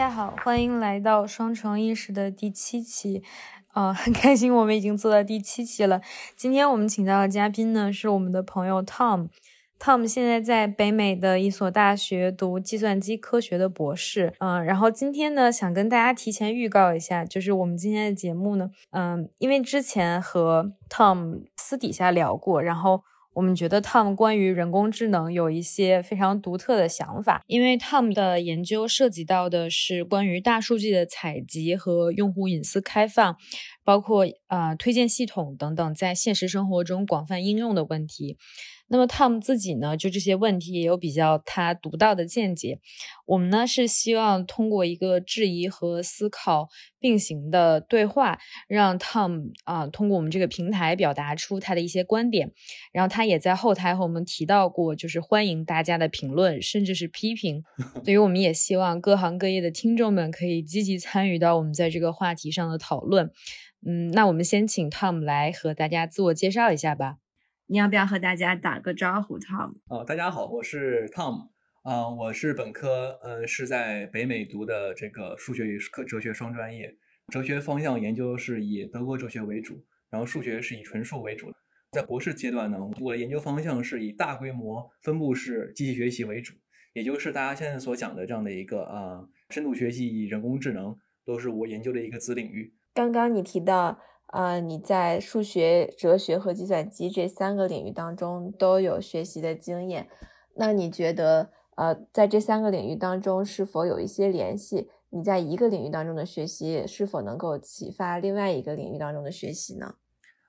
大家好，欢迎来到双重意识的第七期。呃，很开心我们已经做到第七期了。今天我们请到的嘉宾呢是我们的朋友 Tom。Tom 现在在北美的一所大学读计算机科学的博士。嗯，然后今天呢想跟大家提前预告一下，就是我们今天的节目呢，嗯，因为之前和 Tom 私底下聊过，然后。我们觉得 Tom 关于人工智能有一些非常独特的想法，因为 Tom 的研究涉及到的是关于大数据的采集和用户隐私开放，包括啊推荐系统等等，在现实生活中广泛应用的问题。那么 Tom 自己呢，就这些问题也有比较他独到的见解。我们呢是希望通过一个质疑和思考并行的对话，让 Tom 啊通过我们这个平台表达出他的一些观点。然后他也在后台和我们提到过，就是欢迎大家的评论，甚至是批评。所以我们也希望各行各业的听众们可以积极参与到我们在这个话题上的讨论。嗯，那我们先请 Tom 来和大家自我介绍一下吧。你要不要和大家打个招呼，Tom？呃，大家好，我是 Tom，啊，我是本科，呃，是在北美读的这个数学与科哲学双专业，哲学方向研究是以德国哲学为主，然后数学是以纯数为主。在博士阶段呢，我的研究方向是以大规模分布式机器学习为主，也就是大家现在所讲的这样的一个啊，深度学习与人工智能都是我研究的一个子领域。刚刚你提到。啊，你在数学、哲学和计算机这三个领域当中都有学习的经验，那你觉得，呃，在这三个领域当中是否有一些联系？你在一个领域当中的学习是否能够启发另外一个领域当中的学习呢？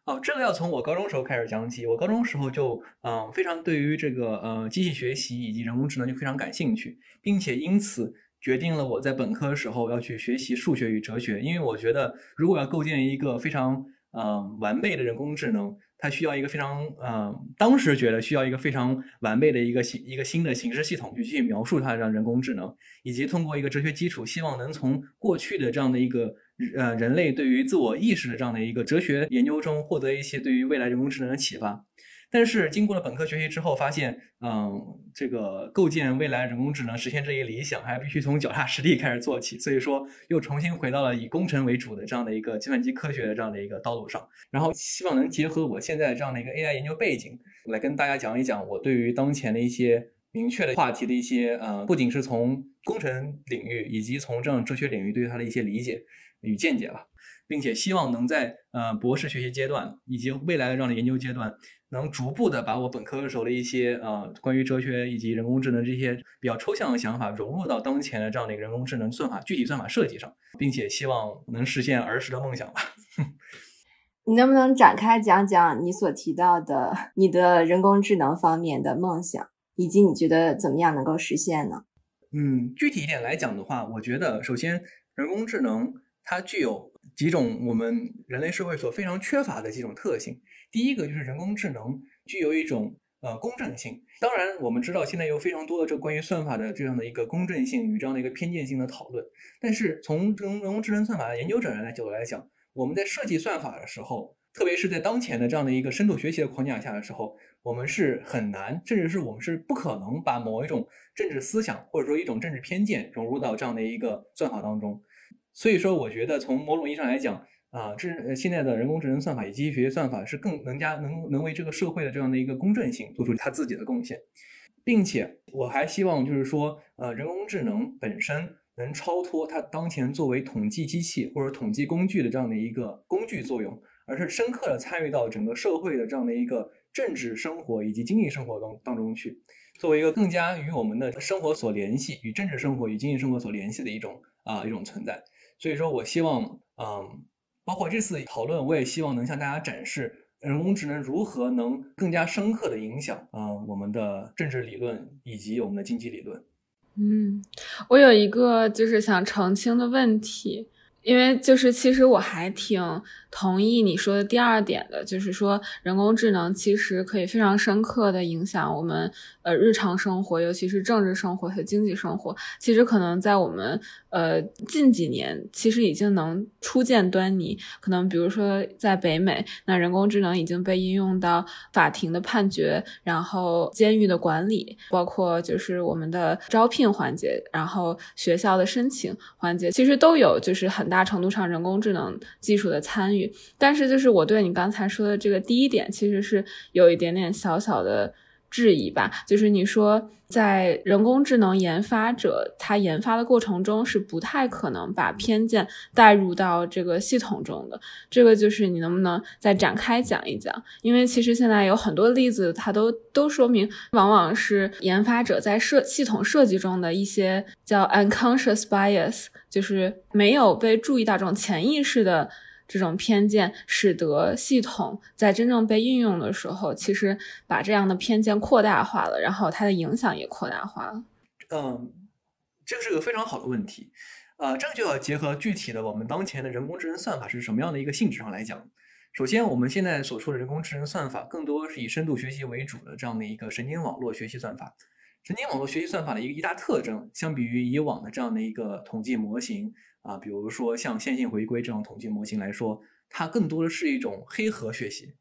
哦，这个要从我高中时候开始讲起。我高中时候就，嗯，非常对于这个，呃，机器学习以及人工智能就非常感兴趣，并且因此。决定了我在本科时候要去学习数学与哲学，因为我觉得如果要构建一个非常呃完备的人工智能，它需要一个非常呃，当时觉得需要一个非常完备的一个新一个新的形式系统去去描述它这样人工智能，以及通过一个哲学基础，希望能从过去的这样的一个呃人类对于自我意识的这样的一个哲学研究中获得一些对于未来人工智能的启发。但是经过了本科学习之后，发现，嗯，这个构建未来人工智能、实现这一理想，还必须从脚踏实地开始做起。所以说，又重新回到了以工程为主的这样的一个计算机科学的这样的一个道路上。然后，希望能结合我现在这样的一个 AI 研究背景，来跟大家讲一讲我对于当前的一些明确的话题的一些，呃，不仅是从工程领域，以及从这样哲学领域对于它的一些理解与见解吧，并且希望能在呃博士学习阶段以及未来的这样的研究阶段。能逐步的把我本科的时候的一些呃关于哲学以及人工智能这些比较抽象的想法融入到当前的这样的一个人工智能算法具体算法设计上，并且希望能实现儿时的梦想吧。你能不能展开讲讲你所提到的你的人工智能方面的梦想，以及你觉得怎么样能够实现呢？嗯，具体一点来讲的话，我觉得首先人工智能它具有几种我们人类社会所非常缺乏的几种特性。第一个就是人工智能具有一种呃公正性。当然，我们知道现在有非常多的这关于算法的这样的一个公正性与这样的一个偏见性的讨论。但是从人工智能算法的研究者来角度来讲，我们在设计算法的时候，特别是在当前的这样的一个深度学习的框架下的时候，我们是很难，甚至是我们是不可能把某一种政治思想或者说一种政治偏见融入到这样的一个算法当中。所以说，我觉得从某种意义上来讲。啊，这现在的人工智能算法以及学习算法是更能加能能为这个社会的这样的一个公正性做出它自己的贡献，并且我还希望就是说，呃，人工智能本身能超脱它当前作为统计机器或者统计工具的这样的一个工具作用，而是深刻的参与到整个社会的这样的一个政治生活以及经济生活当当中去，作为一个更加与我们的生活所联系、与政治生活与经济生活所联系的一种啊一种存在。所以说我希望，嗯。包括这次讨论，我也希望能向大家展示人工智能如何能更加深刻的影响嗯我们的政治理论以及我们的经济理论。嗯，我有一个就是想澄清的问题，因为就是其实我还挺同意你说的第二点的，就是说人工智能其实可以非常深刻的影响我们呃日常生活，尤其是政治生活和经济生活。其实可能在我们呃近几年，其实已经能初见端倪。可能比如说在北美，那人工智能已经被应用到法庭的判决，然后监狱的管理，包括就是我们的招聘环节，然后学校的申请环节，其实都有就是很。大程度上人工智能技术的参与，但是就是我对你刚才说的这个第一点，其实是有一点点小小的质疑吧。就是你说在人工智能研发者他研发的过程中是不太可能把偏见带入到这个系统中的，这个就是你能不能再展开讲一讲？因为其实现在有很多例子，它都都说明，往往是研发者在设系统设计中的一些叫 unconscious bias。就是没有被注意到这种潜意识的这种偏见，使得系统在真正被运用的时候，其实把这样的偏见扩大化了，然后它的影响也扩大化了。嗯，这个是个非常好的问题。呃，这个就要结合具体的我们当前的人工智能算法是什么样的一个性质上来讲。首先，我们现在所说的人工智能算法，更多是以深度学习为主的这样的一个神经网络学习算法。神经网络学习算法的一个一大特征，相比于以往的这样的一个统计模型啊，比如说像线性回归这种统计模型来说，它更多的是一种黑盒学习。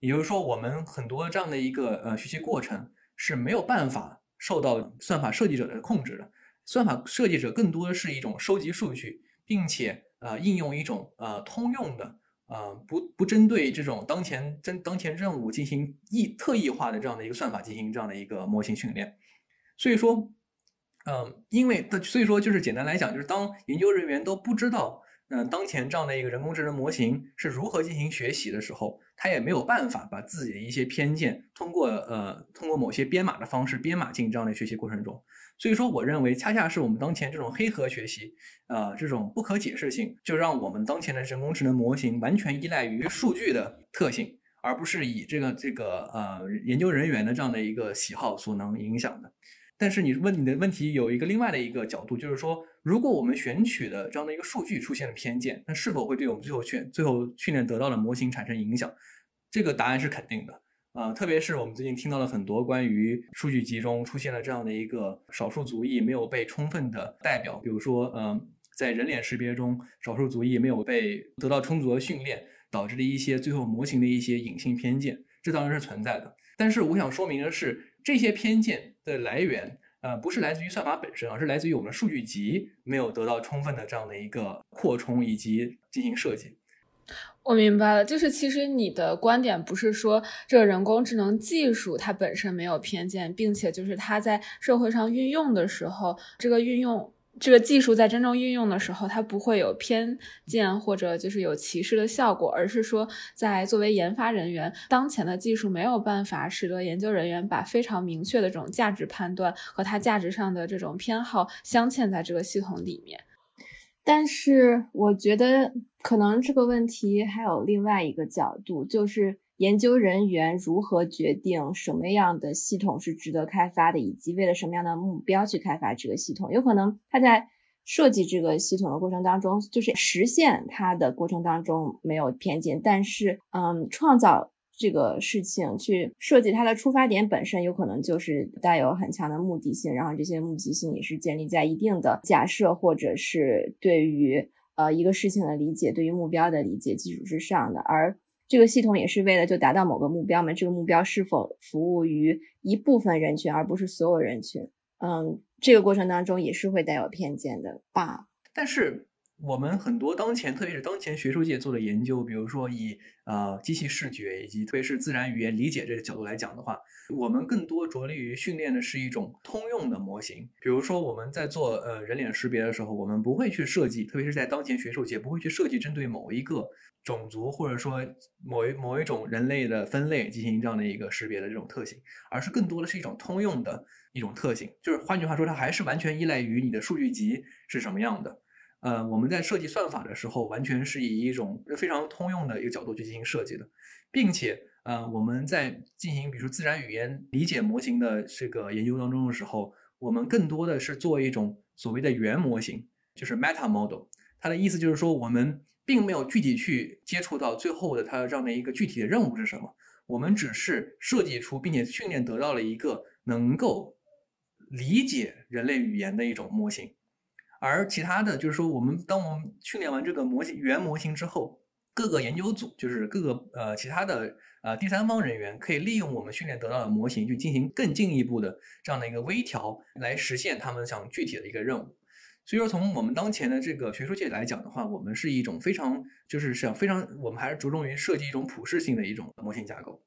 也就是说，我们很多这样的一个呃学习过程是没有办法受到算法设计者的控制的。算法设计者更多的是一种收集数据，并且呃应用一种呃通用的呃不不针对这种当前真当前任务进行异特异化的这样的一个算法进行这样的一个模型训练。所以说，嗯，因为的，所以说就是简单来讲，就是当研究人员都不知道，嗯，当前这样的一个人工智能模型是如何进行学习的时候，他也没有办法把自己的一些偏见通过呃通过某些编码的方式编码进这样的学习过程中。所以说，我认为恰恰是我们当前这种黑盒学习，呃，这种不可解释性，就让我们当前的人工智能模型完全依赖于数据的特性，而不是以这个这个呃研究人员的这样的一个喜好所能影响的。但是你问你的问题有一个另外的一个角度，就是说，如果我们选取的这样的一个数据出现了偏见，那是否会对我们最后训最后训练得到的模型产生影响？这个答案是肯定的。啊，特别是我们最近听到了很多关于数据集中出现了这样的一个少数族裔没有被充分的代表，比如说，嗯，在人脸识别中，少数族裔没有被得到充足的训练，导致的一些最后模型的一些隐性偏见，这当然是存在的。但是我想说明的是。这些偏见的来源，呃，不是来自于算法本身，而是来自于我们数据集没有得到充分的这样的一个扩充以及进行设计。我明白了，就是其实你的观点不是说这个人工智能技术它本身没有偏见，并且就是它在社会上运用的时候，这个运用。这个技术在真正运用的时候，它不会有偏见或者就是有歧视的效果，而是说，在作为研发人员，当前的技术没有办法使得研究人员把非常明确的这种价值判断和它价值上的这种偏好镶嵌在这个系统里面。但是，我觉得可能这个问题还有另外一个角度，就是。研究人员如何决定什么样的系统是值得开发的，以及为了什么样的目标去开发这个系统？有可能他在设计这个系统的过程当中，就是实现它的过程当中没有偏见，但是，嗯，创造这个事情去设计它的出发点本身，有可能就是带有很强的目的性，然后这些目的性也是建立在一定的假设或者是对于呃一个事情的理解、对于目标的理解基础之上的，而。这个系统也是为了就达到某个目标嘛？这个目标是否服务于一部分人群，而不是所有人群？嗯，这个过程当中也是会带有偏见的吧？但是。我们很多当前，特别是当前学术界做的研究，比如说以呃机器视觉以及特别是自然语言理解这个角度来讲的话，我们更多着力于训练的是一种通用的模型。比如说我们在做呃人脸识别的时候，我们不会去设计，特别是在当前学术界不会去设计针对某一个种族或者说某一某一种人类的分类进行这样的一个识别的这种特性，而是更多的是一种通用的一种特性。就是换句话说，它还是完全依赖于你的数据集是什么样的。呃，我们在设计算法的时候，完全是以一种非常通用的一个角度去进行设计的，并且，呃，我们在进行比如说自然语言理解模型的这个研究当中的时候，我们更多的是做一种所谓的原模型，就是 meta model。它的意思就是说，我们并没有具体去接触到最后的它这样的一个具体的任务是什么，我们只是设计出并且训练得到了一个能够理解人类语言的一种模型。而其他的就是说，我们当我们训练完这个模型原模型之后，各个研究组就是各个呃其他的呃第三方人员可以利用我们训练得到的模型去进行更进一步的这样的一个微调，来实现他们想具体的一个任务。所以说，从我们当前的这个学术界来讲的话，我们是一种非常就是想非常我们还是着重于设计一种普适性的一种模型架构。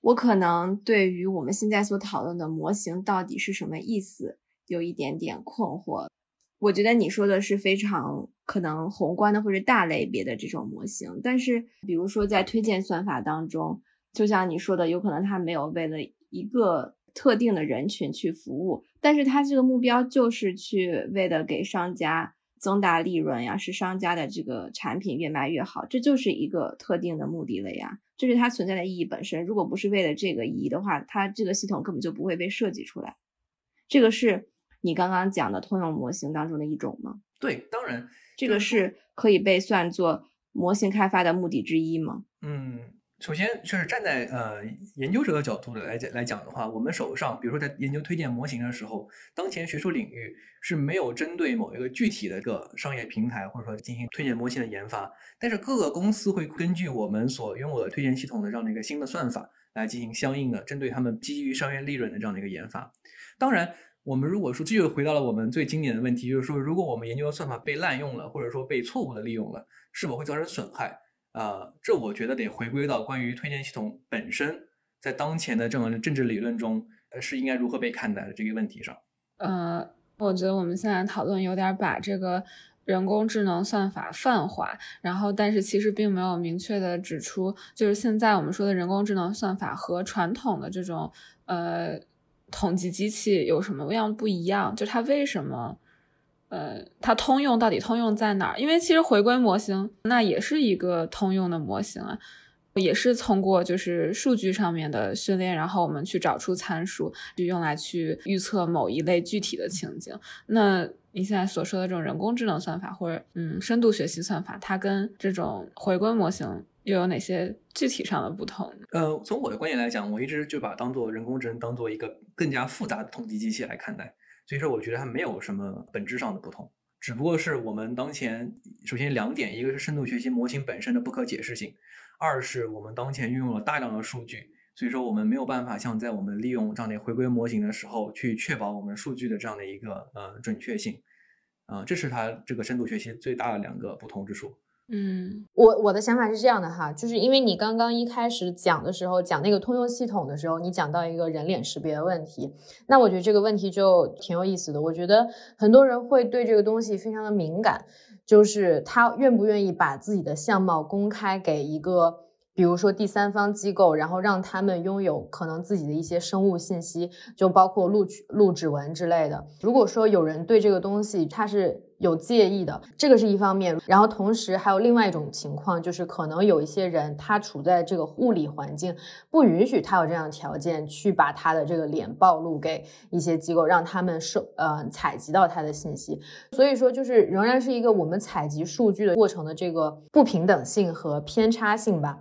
我可能对于我们现在所讨论的模型到底是什么意思有一点点困惑。我觉得你说的是非常可能宏观的或者大类别的这种模型，但是比如说在推荐算法当中，就像你说的，有可能它没有为了一个特定的人群去服务，但是它这个目标就是去为了给商家增大利润呀，使商家的这个产品越卖越好，这就是一个特定的目的了呀，这是它存在的意义本身。如果不是为了这个意义的话，它这个系统根本就不会被设计出来。这个是。你刚刚讲的通用模型当中的一种吗？对，当然，这个是可以被算作模型开发的目的之一吗？嗯，首先就是站在呃研究者的角度来讲来讲的话，我们手上，比如说在研究推荐模型的时候，当前学术领域是没有针对某一个具体的一个商业平台或者说进行推荐模型的研发，但是各个公司会根据我们所拥有的推荐系统的这样的一个新的算法来进行相应的针对他们基于商业利润的这样的一个研发，当然。我们如果说这就回到了我们最经典的问题，就是说，如果我们研究的算法被滥用了，或者说被错误的利用了，是否会造成损害？啊，这我觉得得回归到关于推荐系统本身，在当前的这种政治理论中，呃，是应该如何被看待的这个问题上。呃，我觉得我们现在讨论有点把这个人工智能算法泛化，然后但是其实并没有明确的指出，就是现在我们说的人工智能算法和传统的这种呃。统计机器有什么样不一样？就它为什么，呃，它通用到底通用在哪儿？因为其实回归模型那也是一个通用的模型啊，也是通过就是数据上面的训练，然后我们去找出参数，就用来去预测某一类具体的情景。那你现在所说的这种人工智能算法或者嗯深度学习算法，它跟这种回归模型。又有哪些具体上的不同？呃，从我的观点来讲，我一直就把当做人工智能当做一个更加复杂的统计机器来看待，所以说我觉得它没有什么本质上的不同，只不过是我们当前首先两点，一个是深度学习模型本身的不可解释性，二是我们当前运用了大量的数据，所以说我们没有办法像在我们利用这样的回归模型的时候去确保我们数据的这样的一个呃准确性，啊，这是它这个深度学习最大的两个不同之处。嗯，我我的想法是这样的哈，就是因为你刚刚一开始讲的时候，讲那个通用系统的时候，你讲到一个人脸识别的问题，那我觉得这个问题就挺有意思的。我觉得很多人会对这个东西非常的敏感，就是他愿不愿意把自己的相貌公开给一个。比如说第三方机构，然后让他们拥有可能自己的一些生物信息，就包括录取、录指纹之类的。如果说有人对这个东西他是有介意的，这个是一方面。然后同时还有另外一种情况，就是可能有一些人他处在这个物理环境不允许他有这样的条件去把他的这个脸暴露给一些机构，让他们收呃采集到他的信息。所以说，就是仍然是一个我们采集数据的过程的这个不平等性和偏差性吧。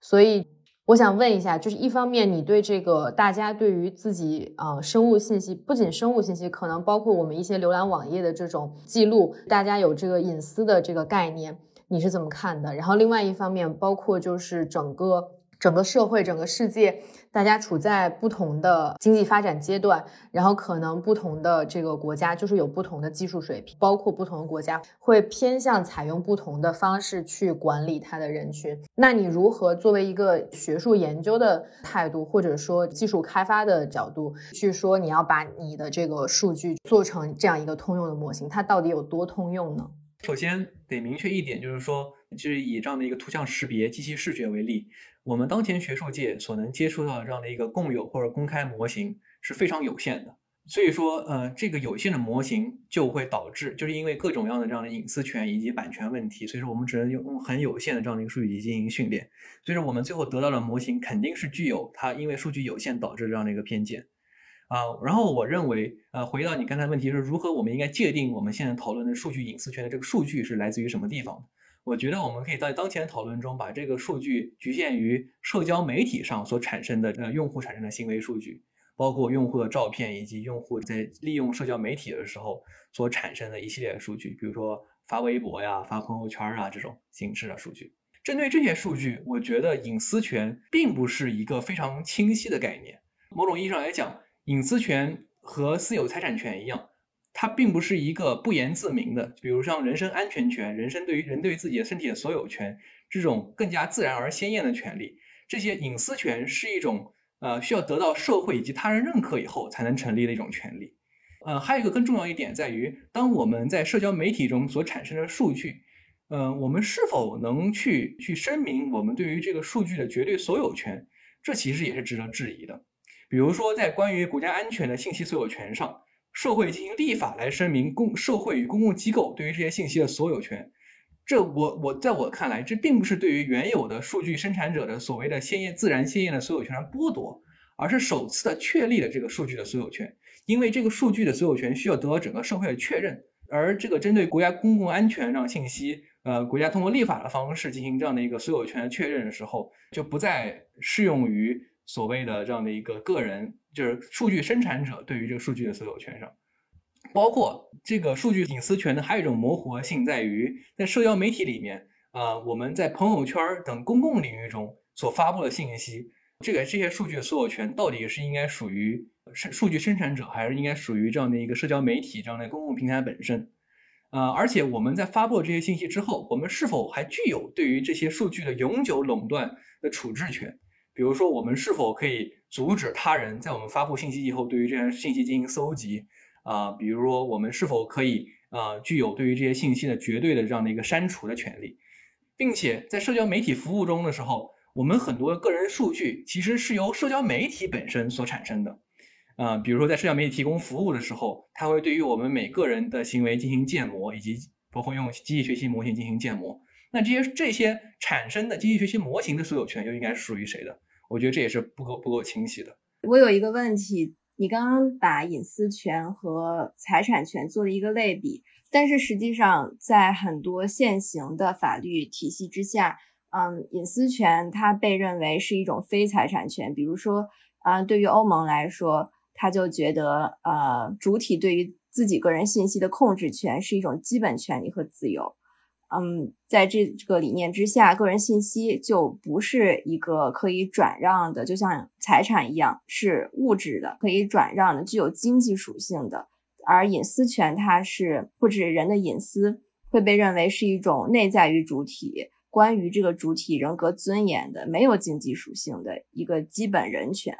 所以我想问一下，就是一方面，你对这个大家对于自己啊生物信息，不仅生物信息，可能包括我们一些浏览网页的这种记录，大家有这个隐私的这个概念，你是怎么看的？然后另外一方面，包括就是整个整个社会、整个世界。大家处在不同的经济发展阶段，然后可能不同的这个国家就是有不同的技术水平，包括不同的国家会偏向采用不同的方式去管理它的人群。那你如何作为一个学术研究的态度，或者说技术开发的角度去说你要把你的这个数据做成这样一个通用的模型，它到底有多通用呢？首先得明确一点，就是说，就是以这样的一个图像识别、机器视觉为例。我们当前学术界所能接触到的这样的一个共有或者公开模型是非常有限的，所以说，呃，这个有限的模型就会导致，就是因为各种各样的这样的隐私权以及版权问题，所以说我们只能用很有限的这样的一个数据集进行训练，所以说我们最后得到的模型肯定是具有它因为数据有限导致这样的一个偏见，啊。然后我认为，呃，回到你刚才问题是如何我们应该界定我们现在讨论的数据隐私权的这个数据是来自于什么地方？我觉得我们可以在当前讨论中把这个数据局限于社交媒体上所产生的呃用户产生的行为数据，包括用户的照片以及用户在利用社交媒体的时候所产生的一系列数据，比如说发微博呀、发朋友圈啊这种形式的数据。针对这些数据，我觉得隐私权并不是一个非常清晰的概念。某种意义上来讲，隐私权和私有财产权一样，它并不是一个不言自明的。比如像人身安全权、人身对于人对于自己的身体的所有权这种更加自然而鲜艳的权利，这些隐私权是一种呃需要得到社会以及他人认可以后才能成立的一种权利。呃，还有一个更重要一点在于，当我们在社交媒体中所产生的数据。嗯，我们是否能去去声明我们对于这个数据的绝对所有权？这其实也是值得质疑的。比如说，在关于国家安全的信息所有权上，社会进行立法来声明公社会与公共机构对于这些信息的所有权。这我我在我看来，这并不是对于原有的数据生产者的所谓的鲜艳自然鲜艳的所有权的剥夺，而是首次的确立了这个数据的所有权。因为这个数据的所有权需要得到整个社会的确认，而这个针对国家公共安全让信息。呃，国家通过立法的方式进行这样的一个所有权确认的时候，就不再适用于所谓的这样的一个个人，就是数据生产者对于这个数据的所有权上。包括这个数据隐私权呢，还有一种模糊性在于，在社交媒体里面，啊，我们在朋友圈等公共领域中所发布的信息，这个这些数据的所有权到底是应该属于生数据生产者，还是应该属于这样的一个社交媒体这样的公共平台本身？呃，而且我们在发布这些信息之后，我们是否还具有对于这些数据的永久垄断的处置权？比如说，我们是否可以阻止他人在我们发布信息以后，对于这些信息进行搜集？啊，比如说，我们是否可以啊，具有对于这些信息的绝对的这样的一个删除的权利？并且在社交媒体服务中的时候，我们很多个人数据其实是由社交媒体本身所产生的。啊，比如说在社交媒体提供服务的时候，它会对于我们每个人的行为进行建模，以及包括用机器学习模型进行建模。那这些这些产生的机器学习模型的所有权又应该是属于谁的？我觉得这也是不够不够清晰的。我有一个问题，你刚刚把隐私权和财产权做了一个类比，但是实际上在很多现行的法律体系之下，嗯，隐私权它被认为是一种非财产权。比如说，啊，对于欧盟来说。他就觉得，呃，主体对于自己个人信息的控制权是一种基本权利和自由。嗯，在这这个理念之下，个人信息就不是一个可以转让的，就像财产一样是物质的，可以转让的，具有经济属性的。而隐私权，它是或者人的隐私会被认为是一种内在于主体，关于这个主体人格尊严的，没有经济属性的一个基本人权。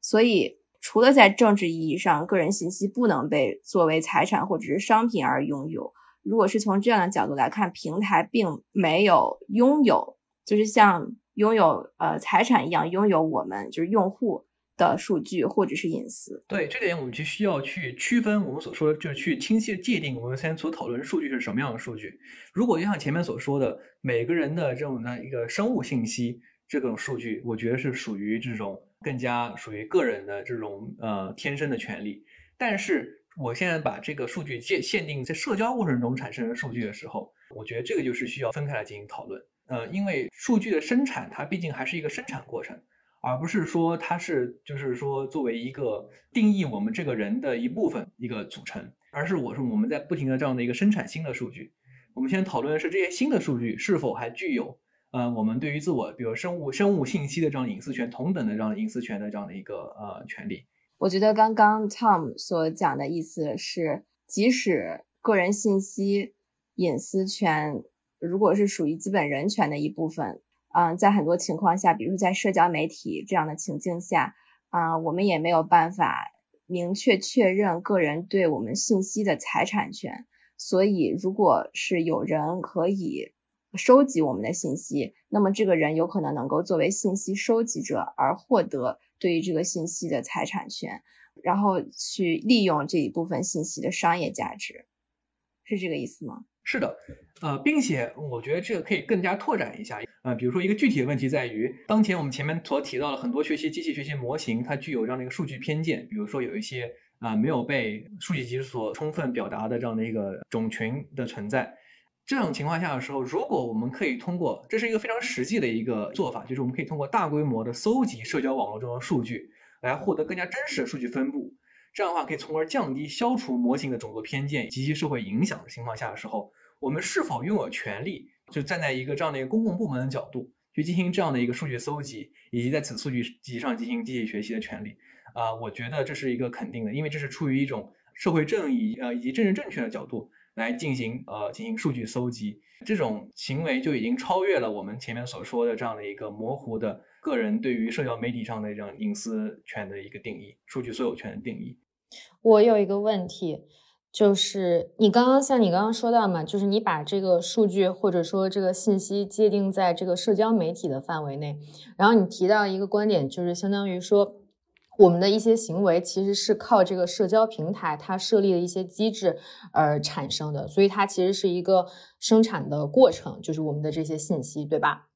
所以。除了在政治意义上，个人信息不能被作为财产或者是商品而拥有。如果是从这样的角度来看，平台并没有拥有，就是像拥有呃财产一样拥有我们就是用户的数据或者是隐私。对这点，我们就需要去区分我们所说的，就是去清晰的界定我们现在所讨论的数据是什么样的数据。如果就像前面所说的，每个人的这种的一个生物信息这种数据，我觉得是属于这种。更加属于个人的这种呃天生的权利，但是我现在把这个数据限限定在社交过程中产生的数据的时候，我觉得这个就是需要分开来进行讨论。呃，因为数据的生产它毕竟还是一个生产过程，而不是说它是就是说作为一个定义我们这个人的一部分一个组成，而是我说我们在不停的这样的一个生产新的数据。我们现在讨论的是这些新的数据是否还具有。呃，我们对于自我，比如生物生物信息的这样隐私权，同等的这样隐私权的这样的一个呃权利。我觉得刚刚 Tom 所讲的意思是，即使个人信息隐私权如果是属于基本人权的一部分，嗯，在很多情况下，比如在社交媒体这样的情境下，啊，我们也没有办法明确确认个人对我们信息的财产权。所以，如果是有人可以。收集我们的信息，那么这个人有可能能够作为信息收集者而获得对于这个信息的财产权，然后去利用这一部分信息的商业价值，是这个意思吗？是的，呃，并且我觉得这个可以更加拓展一下，呃，比如说一个具体的问题在于，当前我们前面所提到了很多学习机器学习模型，它具有这样的一个数据偏见，比如说有一些啊没有被数据集所充分表达的这样的一个种群的存在。这种情况下的时候，如果我们可以通过，这是一个非常实际的一个做法，就是我们可以通过大规模的搜集社交网络中的数据，来获得更加真实的数据分布。这样的话，可以从而降低、消除模型的种族偏见及其社会影响的情况下的时候，我们是否拥有权利，就站在一个这样的一个公共部门的角度，去进行这样的一个数据搜集，以及在此数据集上进行机器学习的权利？啊，我觉得这是一个肯定的，因为这是出于一种社会正义呃以及政治正确的角度。来进行呃进行数据搜集，这种行为就已经超越了我们前面所说的这样的一个模糊的个人对于社交媒体上的这样隐私权的一个定义，数据所有权的定义。我有一个问题，就是你刚刚像你刚刚说到嘛，就是你把这个数据或者说这个信息界定在这个社交媒体的范围内，然后你提到一个观点，就是相当于说。我们的一些行为其实是靠这个社交平台它设立的一些机制而产生的，所以它其实是一个生产的过程，就是我们的这些信息，对吧？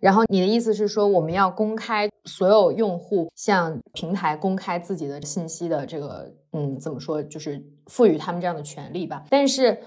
然后你的意思是说，我们要公开所有用户向平台公开自己的信息的这个，嗯，怎么说，就是赋予他们这样的权利吧？但是，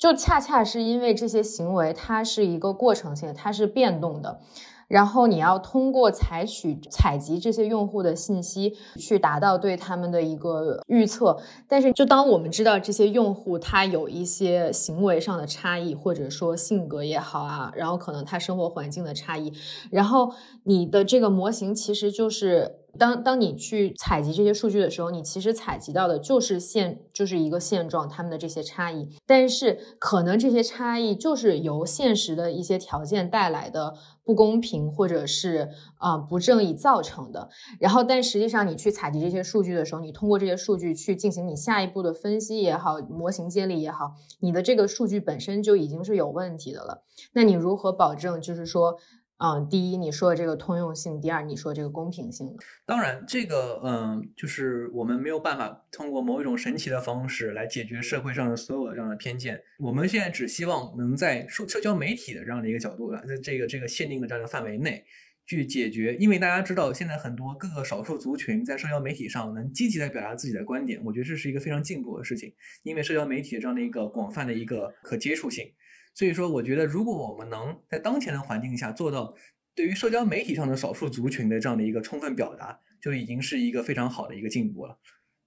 就恰恰是因为这些行为它是一个过程性，它是变动的。然后你要通过采取采集这些用户的信息，去达到对他们的一个预测。但是，就当我们知道这些用户他有一些行为上的差异，或者说性格也好啊，然后可能他生活环境的差异，然后你的这个模型其实就是当当你去采集这些数据的时候，你其实采集到的就是现就是一个现状，他们的这些差异。但是可能这些差异就是由现实的一些条件带来的。不公平或者是啊不正义造成的，然后但实际上你去采集这些数据的时候，你通过这些数据去进行你下一步的分析也好，模型建立也好，你的这个数据本身就已经是有问题的了。那你如何保证就是说？嗯，第一，你说的这个通用性；第二，你说这个公平性。当然，这个嗯，就是我们没有办法通过某一种神奇的方式来解决社会上的所有的这样的偏见。我们现在只希望能在社社交媒体的这样的一个角度，在这个这个限定的这样的范围内去解决。因为大家知道，现在很多各个少数族群在社交媒体上能积极的表达自己的观点，我觉得这是一个非常进步的事情。因为社交媒体这样的一个广泛的一个可接触性。所以说，我觉得如果我们能在当前的环境下做到对于社交媒体上的少数族群的这样的一个充分表达，就已经是一个非常好的一个进步了。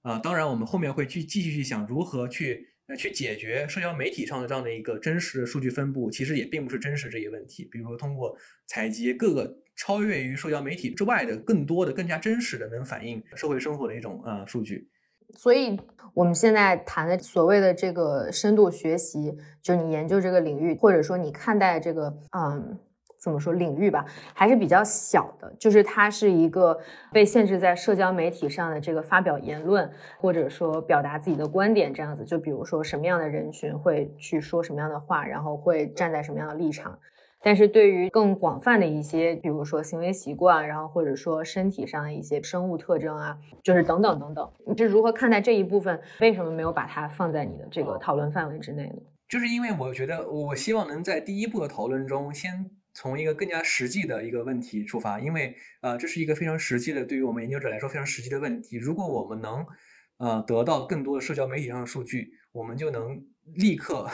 啊，当然我们后面会去继续去想如何去呃去解决社交媒体上的这样的一个真实的数据分布，其实也并不是真实这一问题。比如说通过采集各个超越于社交媒体之外的更多的、更加真实的、能反映社会生活的一种呃数据。所以，我们现在谈的所谓的这个深度学习，就你研究这个领域，或者说你看待这个，嗯，怎么说领域吧，还是比较小的。就是它是一个被限制在社交媒体上的这个发表言论，或者说表达自己的观点这样子。就比如说什么样的人群会去说什么样的话，然后会站在什么样的立场。但是对于更广泛的一些，比如说行为习惯，然后或者说身体上的一些生物特征啊，就是等等等等，你是如何看待这一部分？为什么没有把它放在你的这个讨论范围之内呢？就是因为我觉得，我希望能在第一步的讨论中，先从一个更加实际的一个问题出发，因为呃，这是一个非常实际的，对于我们研究者来说非常实际的问题。如果我们能呃得到更多的社交媒体上的数据，我们就能立刻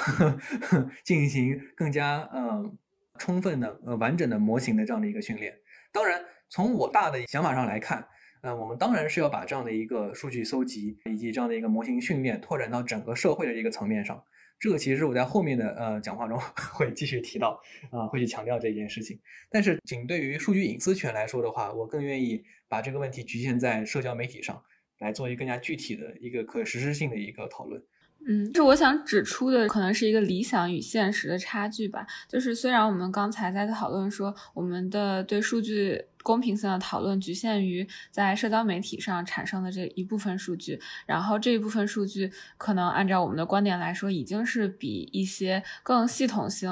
进行更加嗯。充分的呃完整的模型的这样的一个训练，当然从我大的想法上来看，呃我们当然是要把这样的一个数据搜集以及这样的一个模型训练拓展到整个社会的一个层面上。这个其实我在后面的呃讲话中 会继续提到啊，会去强调这件事情。但是仅对于数据隐私权来说的话，我更愿意把这个问题局限在社交媒体上来做一个更加具体的一个可实施性的一个讨论。嗯，是我想指出的，可能是一个理想与现实的差距吧。就是虽然我们刚才在讨论说，我们的对数据公平性的讨论局限于在社交媒体上产生的这一部分数据，然后这一部分数据可能按照我们的观点来说，已经是比一些更系统性。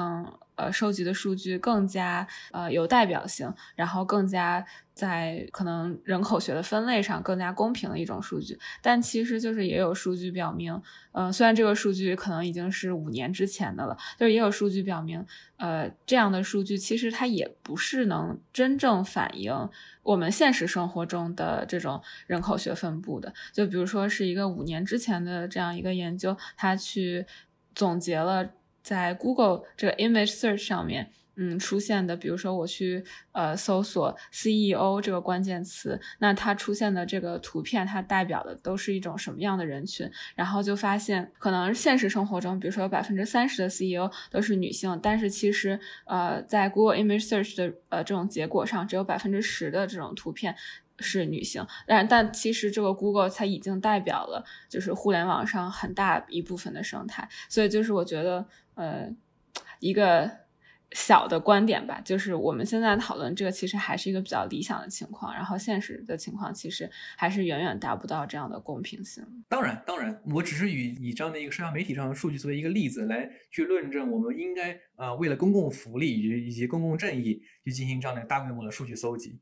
呃收集的数据更加呃有代表性，然后更加。在可能人口学的分类上更加公平的一种数据，但其实就是也有数据表明，呃，虽然这个数据可能已经是五年之前的了，就是也有数据表明，呃，这样的数据其实它也不是能真正反映我们现实生活中的这种人口学分布的。就比如说是一个五年之前的这样一个研究，它去总结了在 Google 这个 Image Search 上面。嗯，出现的，比如说我去呃搜索 CEO 这个关键词，那它出现的这个图片，它代表的都是一种什么样的人群？然后就发现，可能现实生活中，比如说有百分之三十的 CEO 都是女性，但是其实呃在 Google Image Search 的呃这种结果上，只有百分之十的这种图片是女性。但但其实这个 Google 它已经代表了就是互联网上很大一部分的生态，所以就是我觉得呃一个。小的观点吧，就是我们现在讨论这个，其实还是一个比较理想的情况，然后现实的情况其实还是远远达不到这样的公平性。当然，当然，我只是以以这样的一个社交媒体上的数据作为一个例子来去论证，我们应该呃为了公共福利以及以及公共正义去进行这样的大规模的数据搜集。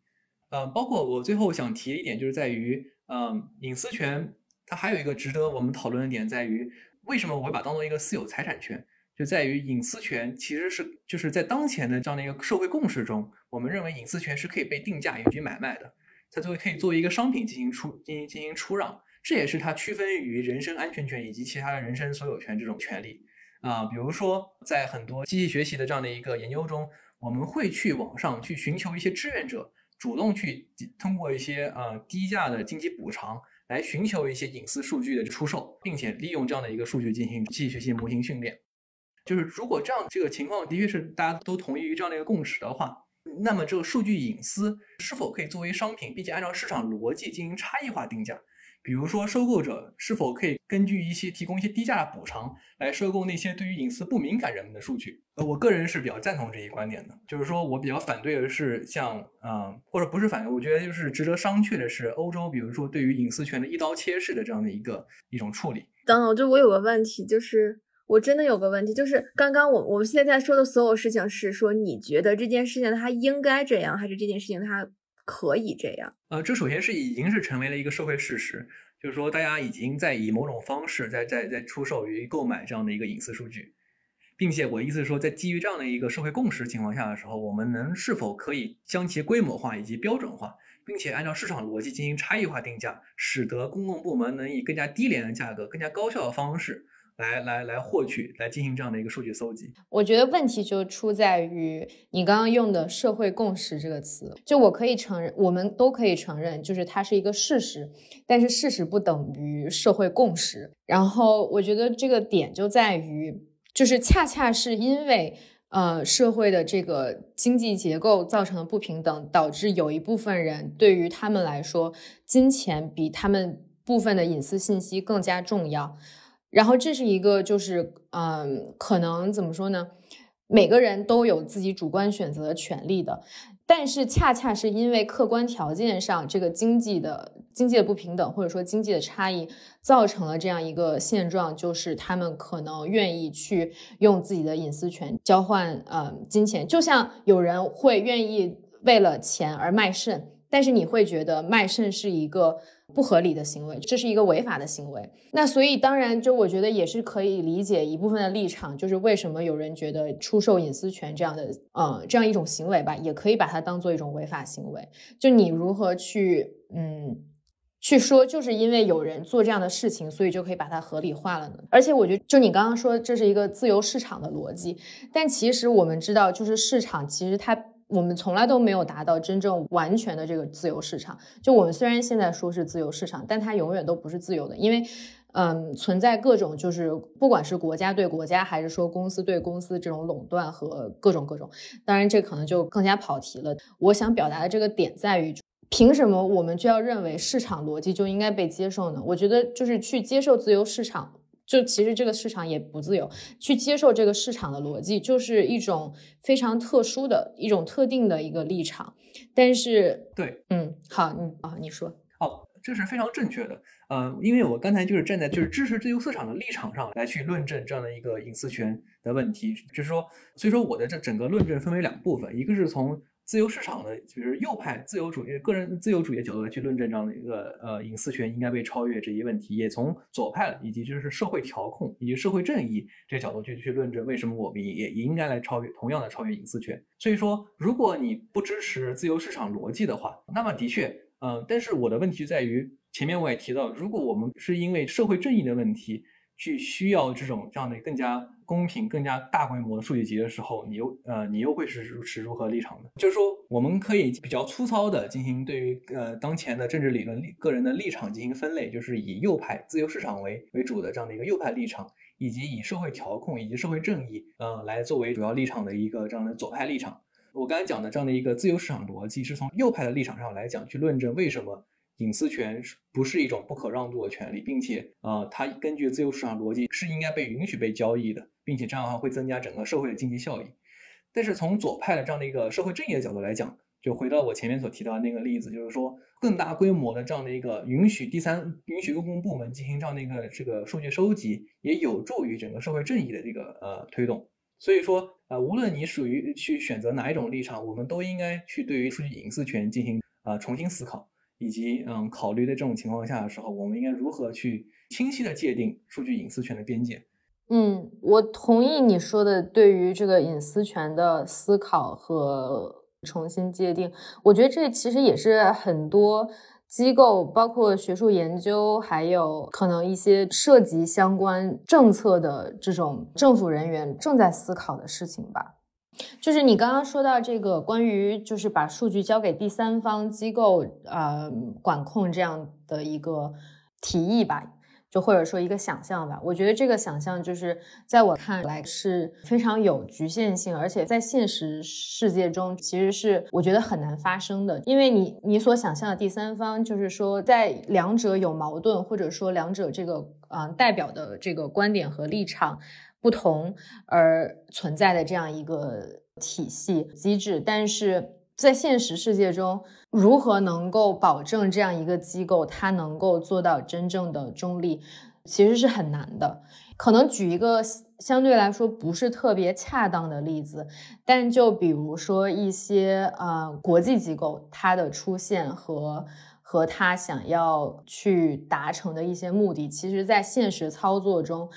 呃，包括我最后想提的一点，就是在于，嗯，隐私权它还有一个值得我们讨论的点，在于为什么我会把当做一个私有财产权。就在于隐私权其实是就是在当前的这样的一个社会共识中，我们认为隐私权是可以被定价以及买卖的，它作为可以作为一个商品进行出进行进行出让，这也是它区分于人身安全权以及其他的人身所有权这种权利啊。比如说，在很多机器学习的这样的一个研究中，我们会去网上去寻求一些志愿者，主动去通过一些呃低价的经济补偿来寻求一些隐私数据的出售，并且利用这样的一个数据进行机器学习模型训练。就是如果这样这个情况的确是大家都同意于这样的一个共识的话，那么这个数据隐私是否可以作为商品，并且按照市场逻辑进行差异化定价？比如说，收购者是否可以根据一些提供一些低价的补偿来收购那些对于隐私不敏感人们的数据？呃，我个人是比较赞同这一观点的。就是说我比较反对的是像嗯，或者不是反对，我觉得就是值得商榷的是欧洲，比如说对于隐私权的一刀切式的这样的一个一种处理。等等，就我有个问题就是。我真的有个问题，就是刚刚我我们现在说的所有事情是说，你觉得这件事情它应该这样，还是这件事情它可以这样？呃，这首先是已经是成为了一个社会事实，就是说大家已经在以某种方式在在在出售与购买这样的一个隐私数据，并且我意思是说，在基于这样的一个社会共识情况下的时候，我们能是否可以将其规模化以及标准化，并且按照市场逻辑进行差异化定价，使得公共部门能以更加低廉的价格、更加高效的方式。来来来获取，来进行这样的一个数据搜集。我觉得问题就出在于你刚刚用的“社会共识”这个词。就我可以承认，我们都可以承认，就是它是一个事实，但是事实不等于社会共识。然后我觉得这个点就在于，就是恰恰是因为呃社会的这个经济结构造成的不平等，导致有一部分人对于他们来说，金钱比他们部分的隐私信息更加重要。然后这是一个，就是嗯，可能怎么说呢？每个人都有自己主观选择的权利的，但是恰恰是因为客观条件上这个经济的经济的不平等，或者说经济的差异，造成了这样一个现状，就是他们可能愿意去用自己的隐私权交换呃金钱，就像有人会愿意为了钱而卖肾，但是你会觉得卖肾是一个。不合理的行为，这是一个违法的行为。那所以当然，就我觉得也是可以理解一部分的立场，就是为什么有人觉得出售隐私权这样的，呃，这样一种行为吧，也可以把它当做一种违法行为。就你如何去，嗯，去说，就是因为有人做这样的事情，所以就可以把它合理化了呢？而且我觉得，就你刚刚说，这是一个自由市场的逻辑，但其实我们知道，就是市场其实它。我们从来都没有达到真正完全的这个自由市场。就我们虽然现在说是自由市场，但它永远都不是自由的，因为，嗯，存在各种就是不管是国家对国家，还是说公司对公司这种垄断和各种各种。当然，这可能就更加跑题了。我想表达的这个点在于，凭什么我们就要认为市场逻辑就应该被接受呢？我觉得就是去接受自由市场。就其实这个市场也不自由，去接受这个市场的逻辑，就是一种非常特殊的一种特定的一个立场。但是，对，嗯，好，你啊，你说，哦，这是非常正确的。呃，因为我刚才就是站在就是支持自由市场的立场上来去论证这样的一个隐私权的问题，就是说，所以说我的这整个论证分为两部分，一个是从自由市场的，就是右派自由主义、个人自由主义的角度来去论证这样的一个呃隐私权应该被超越这一问题，也从左派以及就是社会调控以及社会正义这个角度去去论证为什么我们也也应该来超越同样的超越隐私权。所以说，如果你不支持自由市场逻辑的话，那么的确，嗯，但是我的问题在于前面我也提到，如果我们是因为社会正义的问题。去需要这种这样的更加公平、更加大规模的数据集的时候，你又呃，你又会是持如何立场的？就是说，我们可以比较粗糙的进行对于呃当前的政治理论个人的立场进行分类，就是以右派自由市场为为主的这样的一个右派立场，以及以社会调控以及社会正义呃来作为主要立场的一个这样的左派立场。我刚才讲的这样的一个自由市场逻辑，是从右派的立场上来讲去论证为什么。隐私权不是一种不可让渡的权利，并且，呃，它根据自由市场逻辑是应该被允许被交易的，并且这样的话会增加整个社会的经济效益。但是从左派的这样的一个社会正义的角度来讲，就回到我前面所提到的那个例子，就是说更大规模的这样的一个允许第三允许公共部门进行这样的一个这个数据收集，也有助于整个社会正义的这个呃推动。所以说，呃，无论你属于去选择哪一种立场，我们都应该去对于数据隐私权进行啊重新思考。以及嗯，考虑在这种情况下的时候，我们应该如何去清晰的界定数据隐私权的边界？嗯，我同意你说的，对于这个隐私权的思考和重新界定，我觉得这其实也是很多机构，包括学术研究，还有可能一些涉及相关政策的这种政府人员正在思考的事情吧。就是你刚刚说到这个关于就是把数据交给第三方机构呃管控这样的一个提议吧，就或者说一个想象吧，我觉得这个想象就是在我看来是非常有局限性，而且在现实世界中其实是我觉得很难发生的，因为你你所想象的第三方就是说在两者有矛盾，或者说两者这个嗯代表的这个观点和立场。不同而存在的这样一个体系机制，但是在现实世界中，如何能够保证这样一个机构它能够做到真正的中立，其实是很难的。可能举一个相对来说不是特别恰当的例子，但就比如说一些呃国际机构，它的出现和和他想要去达成的一些目的，其实在现实操作中。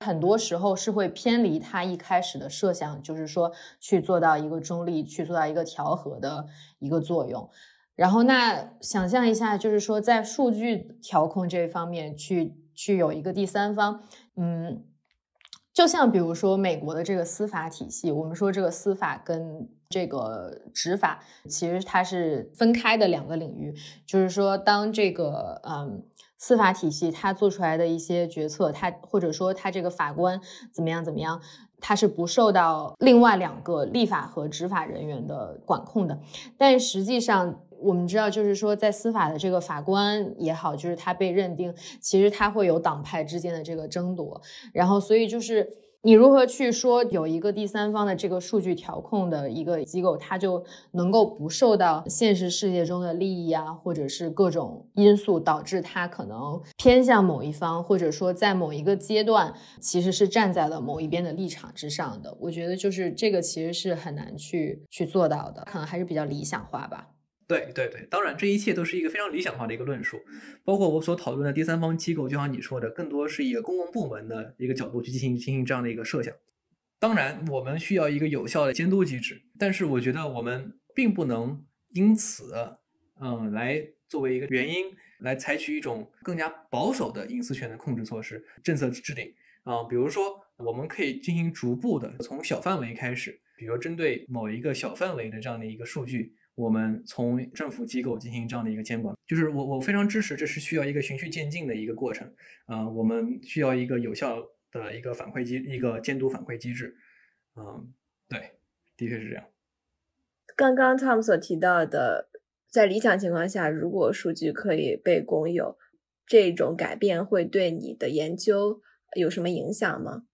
很多时候是会偏离他一开始的设想，就是说去做到一个中立，去做到一个调和的一个作用。然后，那想象一下，就是说在数据调控这方面，去去有一个第三方，嗯，就像比如说美国的这个司法体系，我们说这个司法跟这个执法其实它是分开的两个领域，就是说当这个嗯。司法体系他做出来的一些决策，他或者说他这个法官怎么样怎么样，他是不受到另外两个立法和执法人员的管控的。但实际上，我们知道，就是说在司法的这个法官也好，就是他被认定，其实他会有党派之间的这个争夺，然后所以就是。你如何去说有一个第三方的这个数据调控的一个机构，它就能够不受到现实世界中的利益啊，或者是各种因素导致它可能偏向某一方，或者说在某一个阶段其实是站在了某一边的立场之上的？我觉得就是这个其实是很难去去做到的，可能还是比较理想化吧。对对对，当然这一切都是一个非常理想化的一个论述，包括我所讨论的第三方机构，就像你说的，更多是一个公共部门的一个角度去进行进行这样的一个设想。当然，我们需要一个有效的监督机制，但是我觉得我们并不能因此，嗯，来作为一个原因来采取一种更加保守的隐私权的控制措施、政策制定啊。比如说，我们可以进行逐步的从小范围开始，比如针对某一个小范围的这样的一个数据。我们从政府机构进行这样的一个监管，就是我我非常支持，这是需要一个循序渐进的一个过程。啊，我们需要一个有效的一个反馈机，一个监督反馈机制。嗯，对，的确是这样。刚刚 Tom 所提到的，在理想情况下，如果数据可以被公有，这种改变会对你的研究有什么影响吗？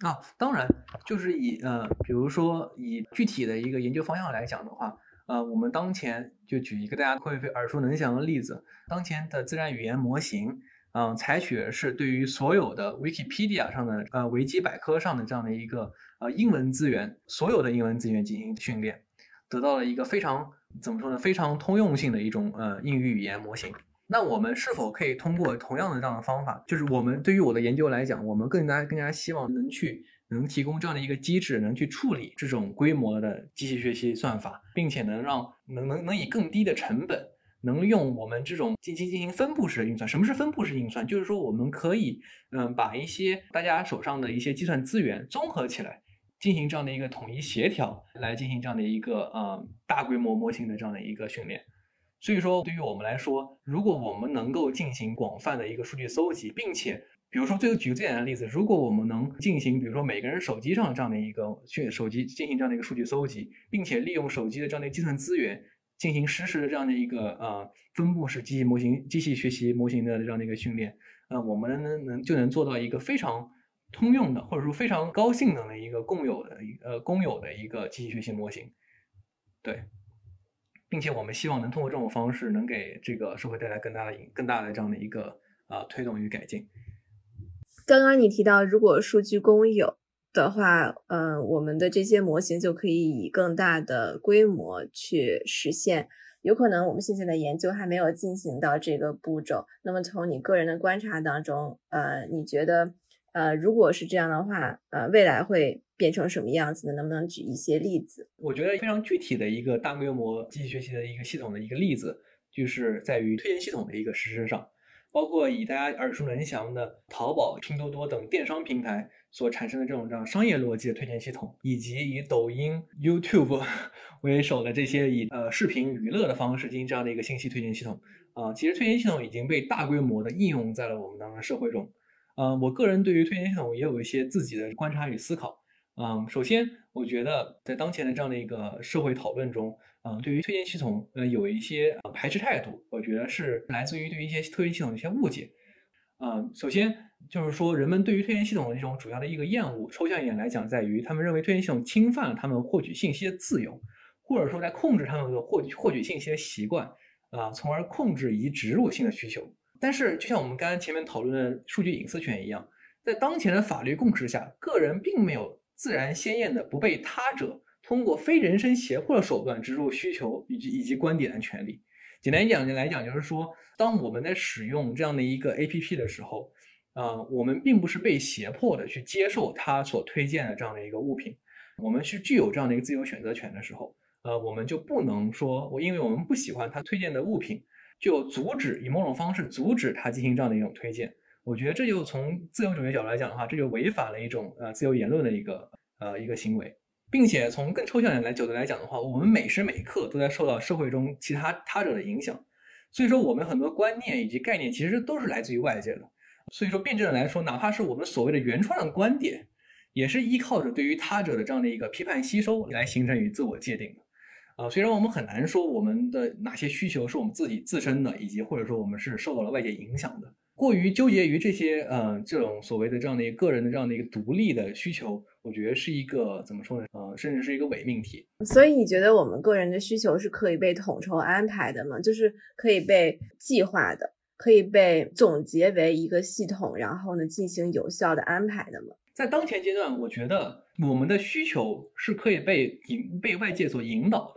啊，当然，就是以呃，比如说以具体的一个研究方向来讲的话。呃，我们当前就举一个大家会耳熟能详的例子，当前的自然语言模型，嗯，采取的是对于所有的 Wikipedia 上的呃维基百科上的这样的一个呃英文资源，所有的英文资源进行训练，得到了一个非常怎么说呢，非常通用性的一种呃英语语言模型。那我们是否可以通过同样的这样的方法，就是我们对于我的研究来讲，我们更加更加希望能去。能提供这样的一个机制，能去处理这种规模的机器学习算法，并且能让能能能以更低的成本，能用我们这种进行进行分布式的运算。什么是分布式运算？就是说我们可以嗯把一些大家手上的一些计算资源综合起来，进行这样的一个统一协调，来进行这样的一个呃大规模模型的这样的一个训练。所以说，对于我们来说，如果我们能够进行广泛的一个数据搜集，并且比如说，最后举个最简单的例子，如果我们能进行，比如说每个人手机上这样的一个去手机进行这样的一个数据搜集，并且利用手机的这样的计算资源进行实时的这样的一个呃分布式机器模型、机器学习模型的这样的一个训练，呃，我们能能就能做到一个非常通用的，或者说非常高性能的一个共有的呃公有的一个机器学习模型，对，并且我们希望能通过这种方式，能给这个社会带来更大的更大的这样的一个啊推动与改进。刚刚你提到，如果数据公有的话，嗯，我们的这些模型就可以以更大的规模去实现。有可能我们现在的研究还没有进行到这个步骤。那么从你个人的观察当中，呃，你觉得，呃，如果是这样的话，呃，未来会变成什么样子呢？能不能举一些例子？我觉得非常具体的一个大规模机器学习的一个系统的一个例子，就是在于推荐系统的一个实施上。包括以大家耳熟能详的淘宝、拼多多等电商平台所产生的这种这样商业逻辑的推荐系统，以及以抖音、YouTube 为首的这些以呃视频娱乐的方式进行这样的一个信息推荐系统啊，其实推荐系统已经被大规模的应用在了我们当的社会中。嗯，我个人对于推荐系统也有一些自己的观察与思考。嗯，首先，我觉得在当前的这样的一个社会讨论中，嗯，对于推荐系统，呃，有一些排斥态度，我觉得是来自于对于一些推荐系统的一些误解。嗯，首先就是说，人们对于推荐系统的这种主要的一个厌恶，抽象一点来讲，在于他们认为推荐系统侵犯了他们获取信息的自由，或者说在控制他们的获取获取信息的习惯，啊，从而控制以及植入性的需求。但是，就像我们刚刚前面讨论的数据隐私权一样，在当前的法律共识下，个人并没有。自然鲜艳的不被他者通过非人身胁迫的手段植入需求以及以及观点的权利。简单讲来讲，就是说，当我们在使用这样的一个 A P P 的时候，呃，我们并不是被胁迫的去接受他所推荐的这样的一个物品，我们是具有这样的一个自由选择权的时候，呃，我们就不能说我因为我们不喜欢他推荐的物品，就阻止以某种方式阻止他进行这样的一种推荐。我觉得这就从自由主义角度来讲的话，这就违反了一种呃自由言论的一个呃一个行为，并且从更抽象点来角度来讲的话，我们每时每刻都在受到社会中其他他者的影响，所以说我们很多观念以及概念其实都是来自于外界的。所以说辩证的来说，哪怕是我们所谓的原创的观点，也是依靠着对于他者的这样的一个批判吸收来形成与自我界定的。啊，虽然我们很难说我们的哪些需求是我们自己自身的，以及或者说我们是受到了外界影响的。过于纠结于这些，呃，这种所谓的这样的一个个人的这样的一个独立的需求，我觉得是一个怎么说呢？呃，甚至是一个伪命题。所以你觉得我们个人的需求是可以被统筹安排的吗？就是可以被计划的，可以被总结为一个系统，然后呢进行有效的安排的吗？在当前阶段，我觉得我们的需求是可以被引被外界所引导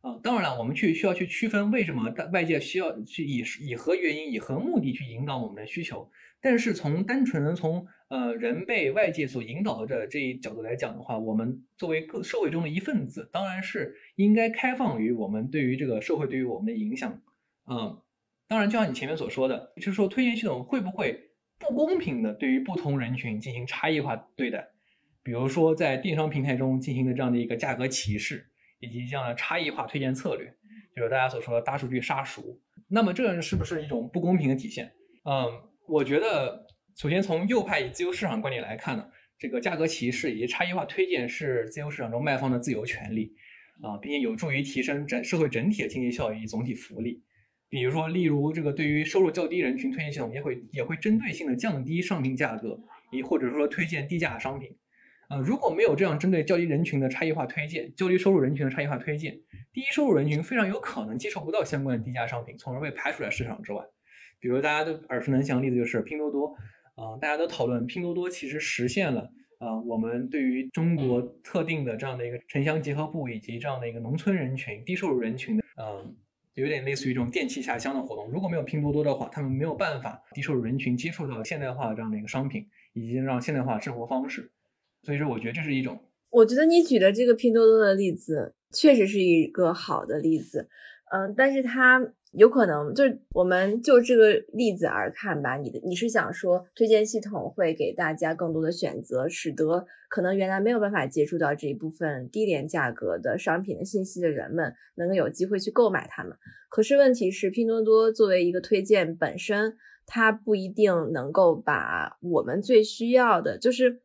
啊，当然了，我们去需要去区分为什么外界需要去以以何原因、以何目的去引导我们的需求。但是从单纯的从呃人被外界所引导的这一角度来讲的话，我们作为各社会中的一份子，当然是应该开放于我们对于这个社会对于我们的影响。嗯，当然，就像你前面所说的，就是说推荐系统会不会不公平的对于不同人群进行差异化对待？比如说在电商平台中进行的这样的一个价格歧视。以及这样的差异化推荐策略，就是大家所说的大数据杀熟。那么这是不是一种不公平的体现？嗯，我觉得首先从右派以自由市场观点来看呢，这个价格歧视以及差异化推荐是自由市场中卖方的自由权利啊，并且有助于提升整社会整体的经济效益总体福利。比如说，例如这个对于收入较低人群推荐系统也会也会针对性的降低商品价格，亦或者说推荐低价商品。呃，如果没有这样针对较低人群的差异化推荐，较低收入人群的差异化推荐，低收入人群非常有可能接受不到相关的低价商品，从而被排除在市场之外。比如大家都耳熟能详的例子就是拼多多，啊，大家都讨论拼多多其实实现了，啊，我们对于中国特定的这样的一个城乡结合部以及这样的一个农村人群、低收入人群的，嗯，有点类似于这种电器下乡的活动。如果没有拼多多的话，他们没有办法低收入人群接触到现代化这样的一个商品，以及让现代化生活方式。所以说，我觉得这是一种。我觉得你举的这个拼多多的例子确实是一个好的例子，嗯，但是它有可能就我们就这个例子而看吧。你的你是想说推荐系统会给大家更多的选择，使得可能原来没有办法接触到这一部分低廉价格的商品的信息的人们能够有机会去购买它们。可是问题是，拼多多作为一个推荐本身，它不一定能够把我们最需要的，就是。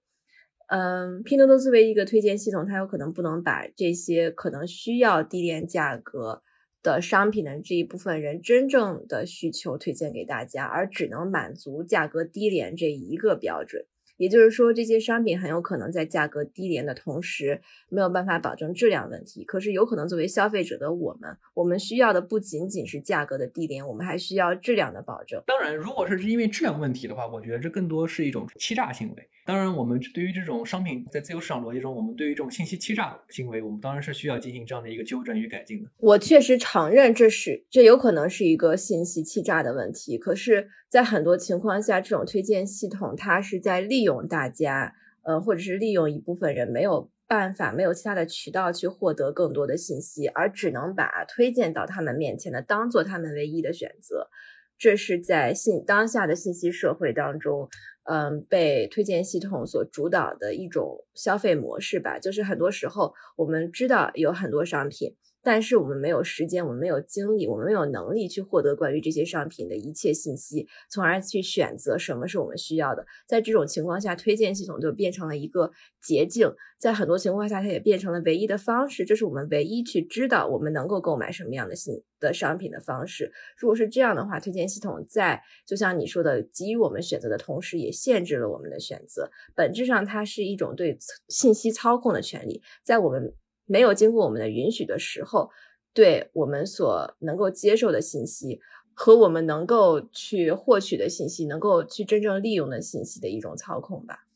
嗯，拼多多作为一个推荐系统，它有可能不能把这些可能需要低廉价格的商品的这一部分人真正的需求推荐给大家，而只能满足价格低廉这一个标准。也就是说，这些商品很有可能在价格低廉的同时，没有办法保证质量问题。可是，有可能作为消费者的我们，我们需要的不仅仅是价格的低廉，我们还需要质量的保证。当然，如果是因为质量问题的话，我觉得这更多是一种欺诈行为。当然，我们对于这种商品在自由市场逻辑中，我们对于这种信息欺诈行为，我们当然是需要进行这样的一个纠正与改进的。我确实承认这是这有可能是一个信息欺诈的问题。可是，在很多情况下，这种推荐系统它是在利用大家，呃，或者是利用一部分人没有办法、没有其他的渠道去获得更多的信息，而只能把推荐到他们面前的当做他们唯一的选择。这是在信当下的信息社会当中。嗯，被推荐系统所主导的一种消费模式吧，就是很多时候我们知道有很多商品。但是我们没有时间，我们没有精力，我们没有能力去获得关于这些商品的一切信息，从而去选择什么是我们需要的。在这种情况下，推荐系统就变成了一个捷径，在很多情况下，它也变成了唯一的方式。这是我们唯一去知道我们能够购买什么样的信的商品的方式。如果是这样的话，推荐系统在就像你说的，给予我们选择的同时，也限制了我们的选择。本质上，它是一种对信息操控的权利，在我们。没有经过我们的允许的时候，对我们所能够接受的信息和我们能够去获取的信息，能够去真正利用的信息的一种操控吧。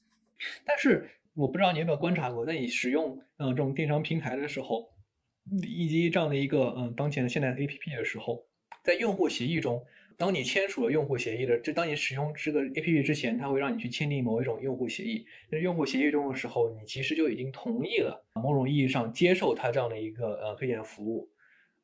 但是我不知道你有没有观察过，在你使用嗯这种电商平台的时候，以及这样的一个嗯当前的现代 APP 的时候，在用户协议中。当你签署了用户协议的，就当你使用这个 APP 之前，它会让你去签订某一种用户协议。在用户协议中的时候，你其实就已经同意了某种意义上接受它这样的一个呃推荐服务，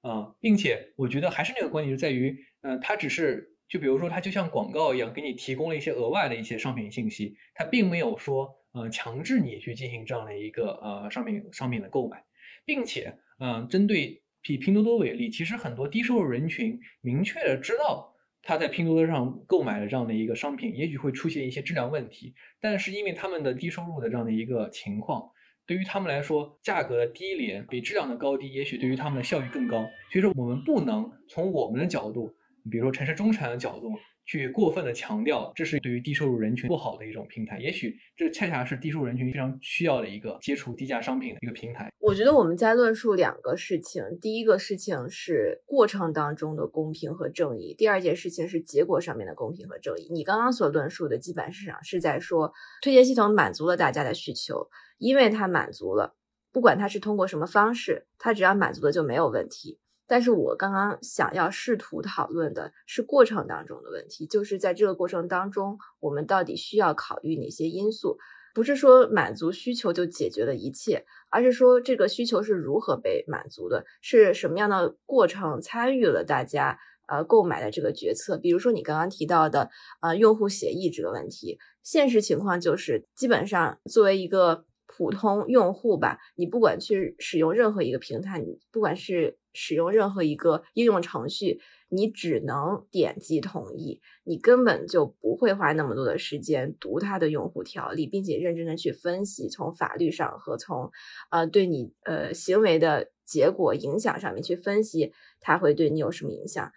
啊，并且我觉得还是那个观点，就在于，嗯，它只是就比如说它就像广告一样，给你提供了一些额外的一些商品信息，它并没有说呃强制你去进行这样的一个呃商品商品的购买，并且嗯，针对以拼多多为例，其实很多低收入人群明确的知道。他在拼多多上购买的这样的一个商品，也许会出现一些质量问题，但是因为他们的低收入的这样的一个情况，对于他们来说，价格的低廉比质量的高低，也许对于他们的效益更高。所以说，我们不能从我们的角度，比如说城市中产的角度。去过分的强调，这是对于低收入人群不好的一种平台。也许这恰恰是低收入人群非常需要的一个接触低价商品的一个平台。我觉得我们在论述两个事情，第一个事情是过程当中的公平和正义，第二件事情是结果上面的公平和正义。你刚刚所论述的基本市场是在说推荐系统满足了大家的需求，因为它满足了，不管它是通过什么方式，它只要满足了就没有问题。但是我刚刚想要试图讨论的是过程当中的问题，就是在这个过程当中，我们到底需要考虑哪些因素？不是说满足需求就解决了一切，而是说这个需求是如何被满足的，是什么样的过程参与了大家呃购买的这个决策？比如说你刚刚提到的呃用户协议这个问题，现实情况就是基本上作为一个。普通用户吧，你不管去使用任何一个平台，你不管是使用任何一个应用程序，你只能点击同意，你根本就不会花那么多的时间读它的用户条例，并且认真的去分析从法律上和从呃对你呃行为的结果影响上面去分析它会对你有什么影响。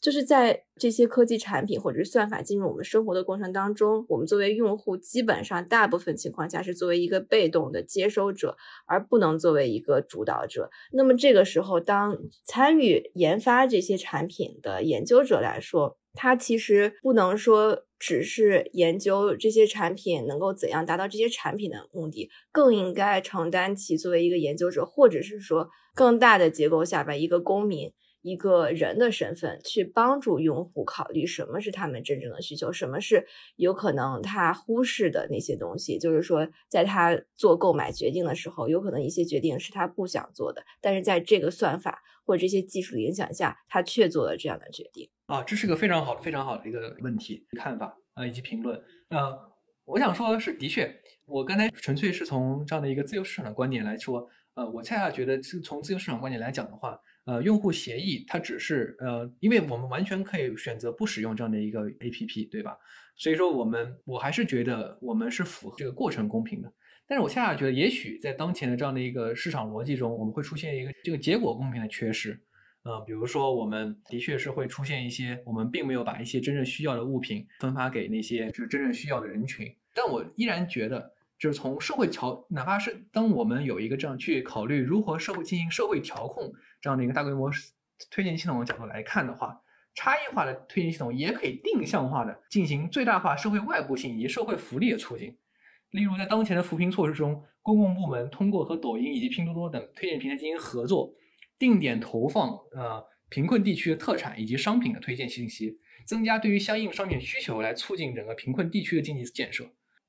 就是在这些科技产品或者是算法进入我们生活的过程当中，我们作为用户，基本上大部分情况下是作为一个被动的接收者，而不能作为一个主导者。那么这个时候，当参与研发这些产品的研究者来说，他其实不能说只是研究这些产品能够怎样达到这些产品的目的，更应该承担起作为一个研究者，或者是说更大的结构下边一个公民。一个人的身份去帮助用户考虑什么是他们真正的需求，什么是有可能他忽视的那些东西。就是说，在他做购买决定的时候，有可能一些决定是他不想做的，但是在这个算法或者这些技术的影响下，他却做了这样的决定。啊，这是个非常好、非常好的一个问题看法啊，以及评论。呃，我想说的是，的确，我刚才纯粹是从这样的一个自由市场的观点来说，呃，我恰恰觉得是从自由市场观点来讲的话。呃，用户协议它只是呃，因为我们完全可以选择不使用这样的一个 APP，对吧？所以说我们我还是觉得我们是符合这个过程公平的。但是我恰恰觉得，也许在当前的这样的一个市场逻辑中，我们会出现一个这个结果公平的缺失。呃，比如说我们的确是会出现一些我们并没有把一些真正需要的物品分发给那些就是真正需要的人群。但我依然觉得。就是从社会调，哪怕是当我们有一个这样去考虑如何社会进行社会调控这样的一个大规模推荐系统的角度来看的话，差异化的推荐系统也可以定向化的进行最大化社会外部性以及社会福利的促进。例如，在当前的扶贫措施中，公共部门通过和抖音以及拼多多等推荐平台进行合作，定点投放呃贫困地区的特产以及商品的推荐信息，增加对于相应商品需求，来促进整个贫困地区的经济建设。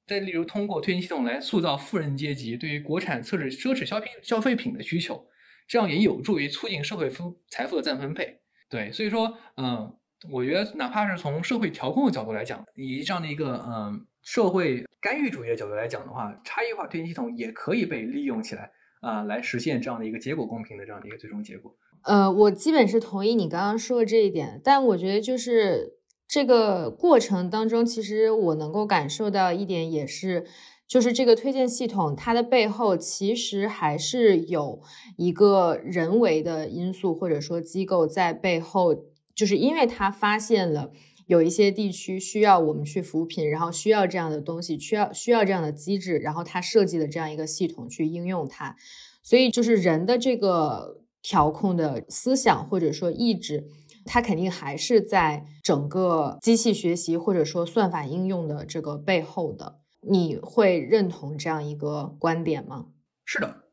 再例如，通过推荐系统来塑造富人阶级对于国产奢侈奢侈消品消费品的需求，这样也有助于促进社会分财富的再分配。对，所以说，嗯，我觉得哪怕是从社会调控的角度来讲，以这样的一个嗯社会干预主义的角度来讲的话，差异化推荐系统也可以被利用起来啊，来实现这样的一个结果公平的这样的一个最终结果。呃，我基本是同意你刚刚说的这一点，但我觉得就是。这个过程当中，其实我能够感受到一点，也是，就是这个推荐系统它的背后，其实还是有一个人为的因素，或者说机构在背后，就是因为它发现了有一些地区需要我们去扶贫，然后需要这样的东西，需要需要这样的机制，然后它设计的这样一个系统去应用它，所以就是人的这个调控的思想或者说意志。它肯定还是在整个机器学习或者说算法应用的这个背后的，你会认同这样一个观点吗？是的，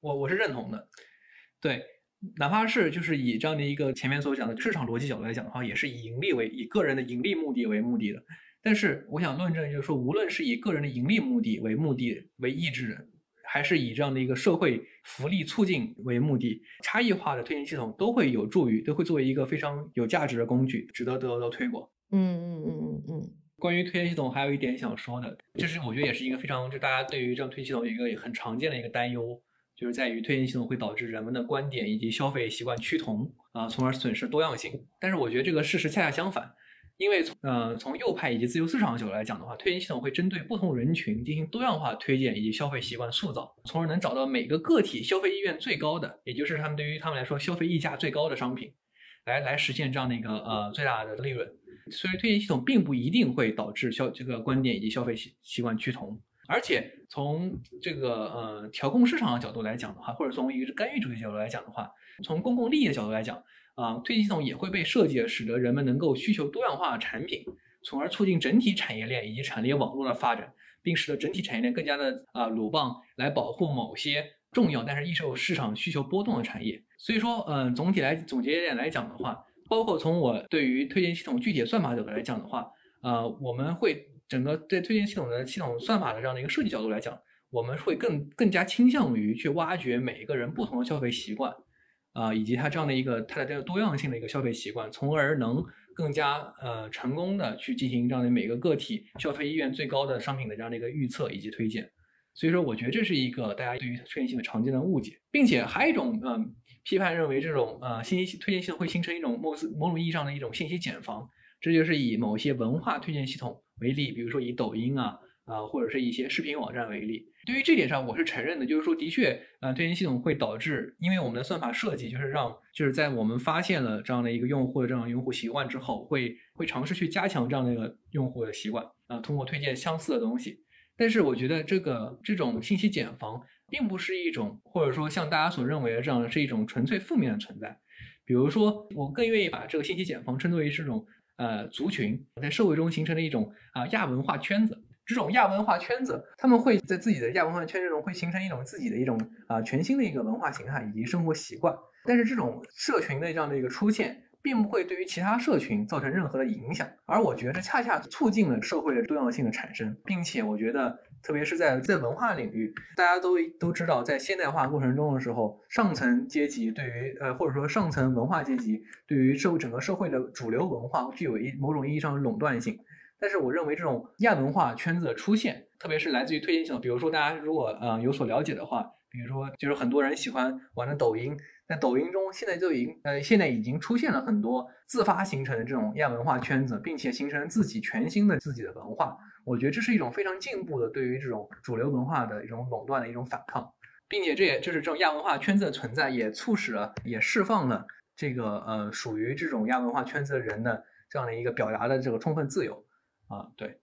我我是认同的。对，哪怕是就是以这样的一个前面所讲的市场逻辑角度来讲的话，也是以盈利为以个人的盈利目的为目的的。但是我想论证就是说，无论是以个人的盈利目的为目的为意志。还是以这样的一个社会福利促进为目的，差异化的推荐系统都会有助于，都会作为一个非常有价值的工具，值得得到推广。嗯嗯嗯嗯嗯。关于推荐系统，还有一点想说的，就是我觉得也是一个非常，就大家对于这样推荐系统一个很常见的一个担忧，就是在于推荐系统会导致人们的观点以及消费习惯趋同啊，从而损失多样性。但是我觉得这个事实恰恰相反。因为从呃从右派以及自由市场的角度来讲的话，推荐系统会针对不同人群进行多样化推荐以及消费习惯塑造，从而能找到每个个体消费意愿最高的，也就是他们对于他们来说消费溢价最高的商品，来来实现这样的一个呃最大的利润。所以推荐系统并不一定会导致消这个观点以及消费习习惯趋同，而且从这个呃调控市场的角度来讲的话，或者从一个干预主义角度来讲的话，从公共利益的角度来讲。啊，推荐系统也会被设计，使得人们能够需求多样化的产品，从而促进整体产业链以及产业网络的发展，并使得整体产业链更加的啊鲁棒，来保护某些重要但是易受市场需求波动的产业。所以说，嗯，总体来总结一点来讲的话，包括从我对于推荐系统具体算法角度来讲的话，呃，我们会整个对推荐系统的系统算法的这样的一个设计角度来讲，我们会更更加倾向于去挖掘每一个人不同的消费习惯。啊，以及它这样的一个它的这个多样性的一个消费习惯，从而能更加呃成功的去进行这样的每个个体消费意愿最高的商品的这样的一个预测以及推荐。所以说，我觉得这是一个大家对于推荐性的常见的误解，并且还有一种嗯批判认为这种呃信息推荐系统会形成一种某某种意义上的一种信息茧房。这就是以某些文化推荐系统为例，比如说以抖音啊啊，或者是一些视频网站为例。对于这点上，我是承认的，就是说，的确，呃，推荐系统会导致，因为我们的算法设计就是让，就是在我们发现了这样的一个用户的这样用户习惯之后，会会尝试去加强这样的一个用户的习惯啊，通过推荐相似的东西。但是我觉得这个这种信息茧房并不是一种，或者说像大家所认为的这样是一种纯粹负面的存在。比如说，我更愿意把这个信息茧房称作为是种呃族群在社会中形成的一种啊亚文化圈子。这种亚文化圈子，他们会在自己的亚文化圈子中会形成一种自己的一种啊全新的一个文化形态以及生活习惯。但是这种社群的这样的一个出现，并不会对于其他社群造成任何的影响。而我觉得恰恰促进了社会的多样性的产生，并且我觉得。特别是在在文化领域，大家都都知道，在现代化过程中的时候，上层阶级对于呃或者说上层文化阶级对于社会整个社会的主流文化具有一某种意义上的垄断性。但是我认为这种亚文化圈子的出现，特别是来自于推荐系统，比如说大家如果呃有所了解的话，比如说就是很多人喜欢玩的抖音，在抖音中现在就已经呃现在已经出现了很多自发形成的这种亚文化圈子，并且形成自己全新的自己的文化。我觉得这是一种非常进步的对于这种主流文化的一种垄断的一种反抗，并且这也就是这种亚文化圈子的存在，也促使了也释放了这个呃属于这种亚文化圈子的人的这样的一个表达的这个充分自由啊。对，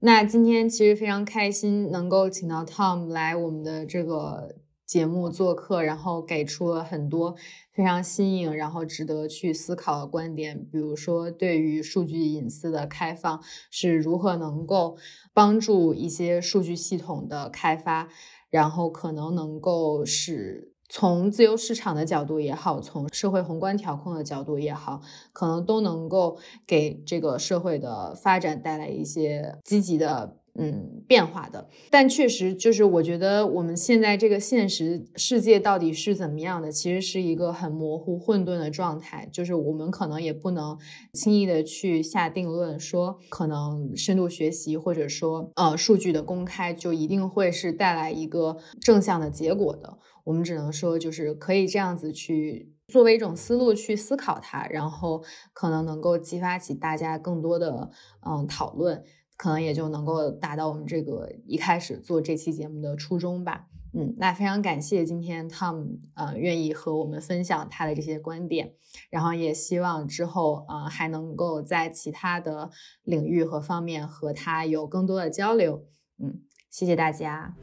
那今天其实非常开心能够请到 Tom 来我们的这个。节目做客，然后给出了很多非常新颖，然后值得去思考的观点。比如说，对于数据隐私的开放是如何能够帮助一些数据系统的开发，然后可能能够使从自由市场的角度也好，从社会宏观调控的角度也好，可能都能够给这个社会的发展带来一些积极的。嗯，变化的，但确实就是我觉得我们现在这个现实世界到底是怎么样的，其实是一个很模糊、混沌的状态。就是我们可能也不能轻易的去下定论，说可能深度学习或者说呃数据的公开就一定会是带来一个正向的结果的。我们只能说就是可以这样子去作为一种思路去思考它，然后可能能够激发起大家更多的嗯讨论。可能也就能够达到我们这个一开始做这期节目的初衷吧。嗯，那非常感谢今天 Tom 呃愿意和我们分享他的这些观点，然后也希望之后呃还能够在其他的领域和方面和他有更多的交流。嗯，谢谢大家。